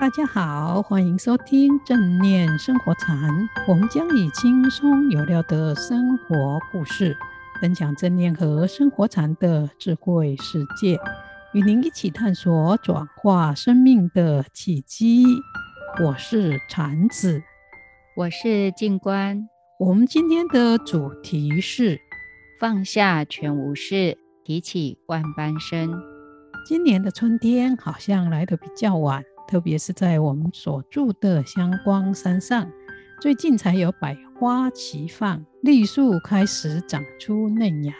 大家好，欢迎收听正念生活禅。我们将以轻松有料的生活故事，分享正念和生活禅的智慧世界，与您一起探索转化生命的契机。我是禅子，我是静观。我们今天的主题是放下全无事，提起万般身。今年的春天好像来得比较晚。特别是在我们所住的香光山上，最近才有百花齐放，绿树开始长出嫩芽。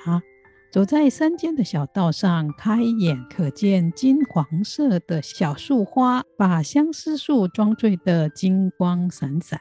走在山间的小道上，开眼可见金黄色的小树花，把相思树装缀得金光闪闪。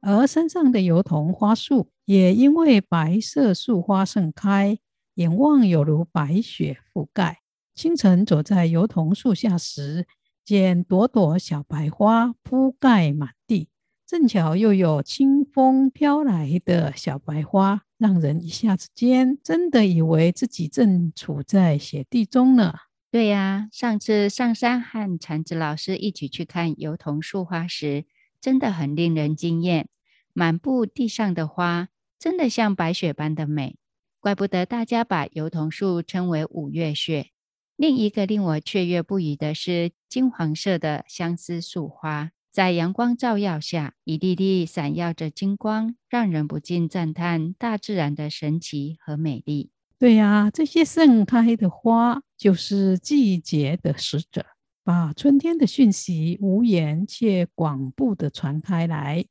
而山上的油桐花树也因为白色树花盛开，眼望有如白雪覆盖。清晨走在油桐树下时，见朵朵小白花铺盖满地，正巧又有清风飘来的小白花，让人一下子间真的以为自己正处在雪地中呢。对呀，上次上山和禅子老师一起去看油桐树花时，真的很令人惊艳。满布地上的花，真的像白雪般的美，怪不得大家把油桐树称为五月雪。另一个令我雀跃不已的是金黄色的相思树花，在阳光照耀下，一粒粒闪耀着金光，让人不禁赞叹大自然的神奇和美丽。对呀，这些盛开的花就是季节的使者，把春天的讯息无言却广布地传开来。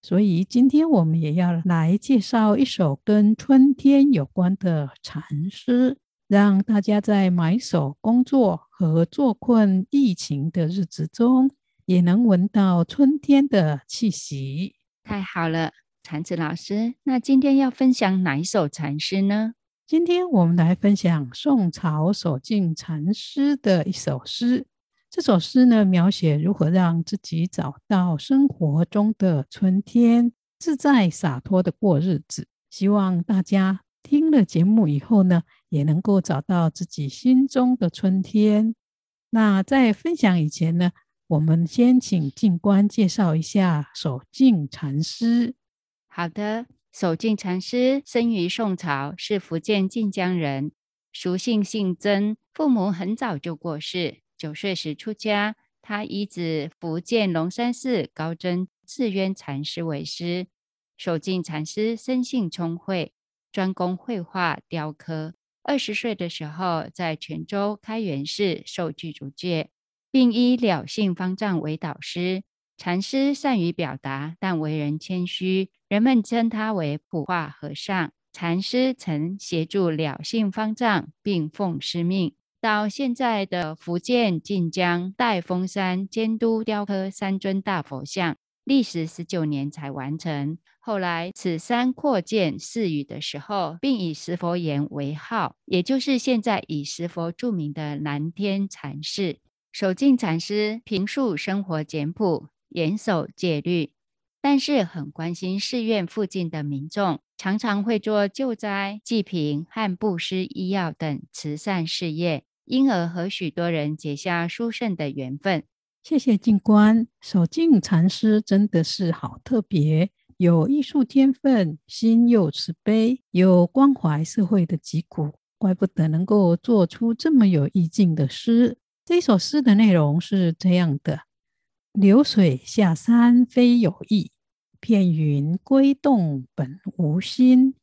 所以今天我们也要来介绍一首跟春天有关的禅诗。让大家在埋首工作和坐困疫情的日子中，也能闻到春天的气息。太好了，禅子老师，那今天要分享哪一首禅诗呢？今天我们来分享宋朝守静禅师的一首诗。这首诗呢，描写如何让自己找到生活中的春天，自在洒脱的过日子。希望大家听了节目以后呢，也能够找到自己心中的春天。那在分享以前呢，我们先请静观介绍一下守静禅师。好的，守静禅师生于宋朝，是福建晋江人，俗姓姓曾，父母很早就过世，九岁时出家，他依止福建龙山寺高僧智渊禅师为师。守静禅师生性聪慧，专攻绘画、雕刻。二十岁的时候，在泉州开元寺受具足戒，并以了性方丈为导师。禅师善于表达，但为人谦虚，人们称他为普化和尚。禅师曾协助了性方丈，并奉师命到现在的福建晋江代峰山监督雕刻三尊大佛像，历时十九年才完成。后来，此山扩建寺宇的时候，并以石佛岩为号，也就是现在以石佛著名的南天禅寺。守静禅师平素生活简朴，严守戒律，但是很关心寺院附近的民众，常常会做救灾、济贫和布施医药等慈善事业，因而和许多人结下殊胜的缘分。谢谢静观，守静禅师真的是好特别。有艺术天分，心又慈悲，有关怀社会的脊骨，怪不得能够做出这么有意境的诗。这首诗的内容是这样的：流水下山非有意，片云归洞本无心。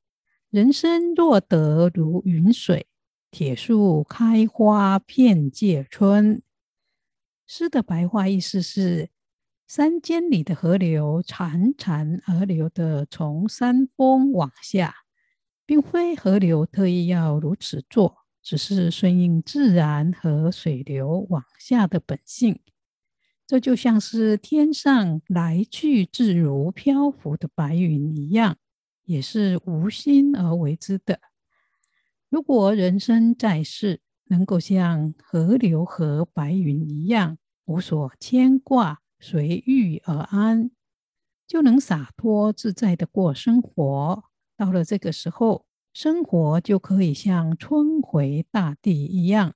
人生若得如云水，铁树开花遍界春。诗的白话意思是。山间里的河流潺潺而流的，从山峰往下，并非河流特意要如此做，只是顺应自然和水流往下的本性。这就像是天上来去自如、漂浮的白云一样，也是无心而为之的。如果人生在世，能够像河流和白云一样，无所牵挂。随遇而安，就能洒脱自在的过生活。到了这个时候，生活就可以像春回大地一样，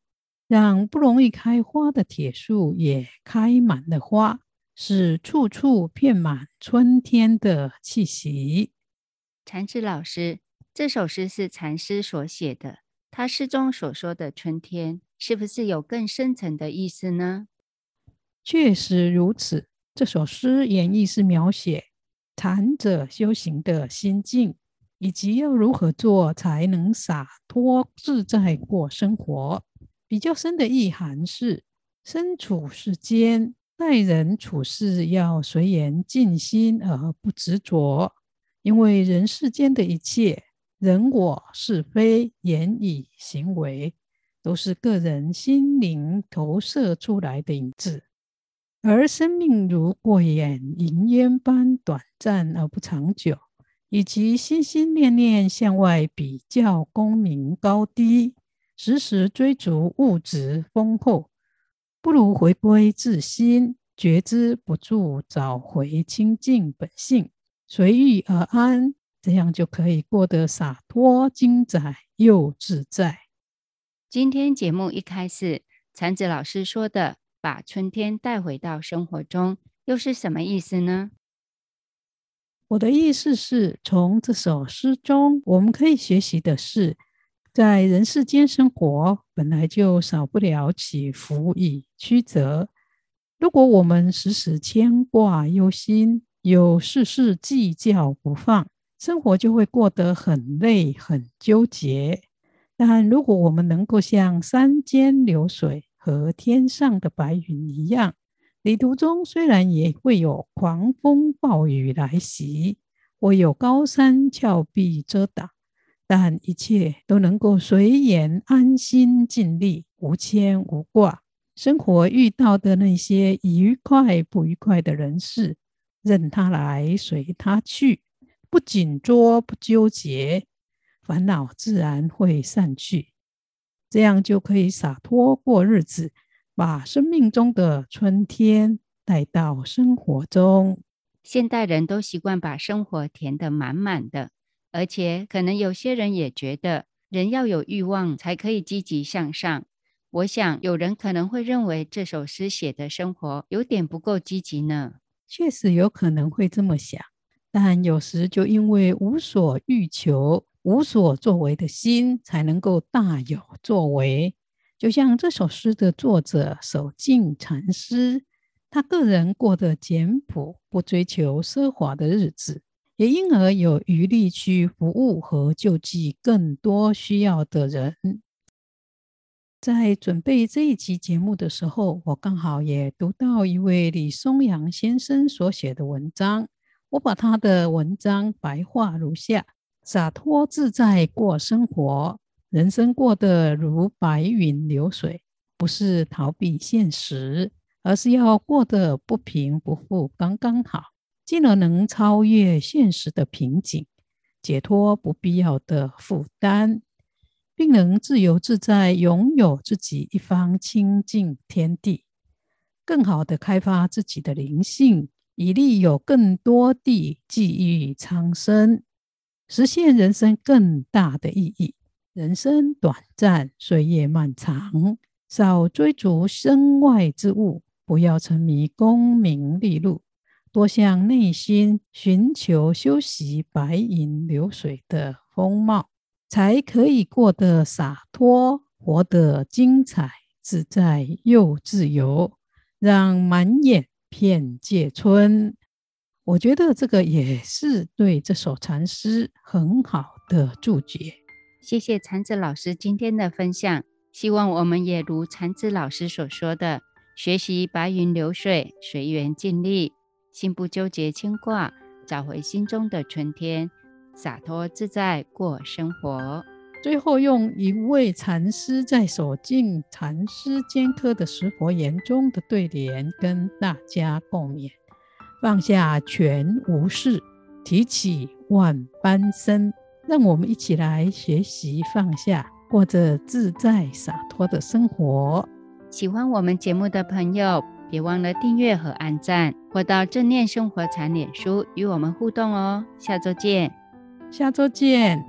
让不容易开花的铁树也开满了花，使处处遍满春天的气息。禅师老师，这首诗是禅师所写的，他诗中所说的春天，是不是有更深层的意思呢？确实如此。这首诗原意是描写禅者修行的心境，以及要如何做才能洒脱自在过生活。比较深的意涵是：身处世间，待人处事要随缘尽心而不执着，因为人世间的一切人我是非言语行为，都是个人心灵投射出来的影子。而生命如过眼云烟般短暂而不长久，以及心心念念向外比较功名高低。时时追逐物质丰厚，不如回归自心，觉知不住，找回清净本性，随遇而安，这样就可以过得洒脱、精彩又自在。今天节目一开始，禅子老师说的“把春天带回到生活中”，又是什么意思呢？我的意思是从这首诗中，我们可以学习的是。在人世间生活，本来就少不了起伏与曲折。如果我们时时牵挂忧心，有事事计较不放，生活就会过得很累、很纠结。但如果我们能够像山间流水和天上的白云一样，旅途中虽然也会有狂风暴雨来袭，或有高山峭壁遮挡。但一切都能够随缘，安心尽力，无牵无挂。生活遇到的那些愉快不愉快的人事，任他来，随他去，不紧捉，不纠结，烦恼自然会散去。这样就可以洒脱过日子，把生命中的春天带到生活中。现代人都习惯把生活填得满满的。而且，可能有些人也觉得，人要有欲望才可以积极向上。我想，有人可能会认为这首诗写的生活有点不够积极呢。确实有可能会这么想，但有时就因为无所欲求、无所作为的心，才能够大有作为。就像这首诗的作者守静禅师，他个人过得简朴，不追求奢华的日子。也因而有余力去服务和救济更多需要的人。在准备这一期节目的时候，我刚好也读到一位李松阳先生所写的文章。我把他的文章白话如下：洒脱自在过生活，人生过得如白云流水，不是逃避现实，而是要过得不平不富，刚刚好。进而能超越现实的瓶颈，解脱不必要的负担，并能自由自在拥有自己一方清净天地，更好的开发自己的灵性，以利有更多地际遇苍生，实现人生更大的意义。人生短暂，岁月漫长，少追逐身外之物，不要沉迷功名利禄。多向内心寻求修习白云流水的风貌，才可以过得洒脱，活得精彩自在又自由，让满眼片界春。我觉得这个也是对这首禅诗很好的注解。谢谢禅子老师今天的分享，希望我们也如禅子老师所说的，学习白云流水，随缘尽力。心不纠结牵挂，找回心中的春天，洒脱自在过生活。最后，用一位禅师在守静禅师兼科的石佛言中的对联，跟大家共勉：放下全无事，提起万般身。让我们一起来学习放下，过着自在洒脱的生活。喜欢我们节目的朋友，别忘了订阅和按赞，或到正念生活禅脸书与我们互动哦。下周见，下周见。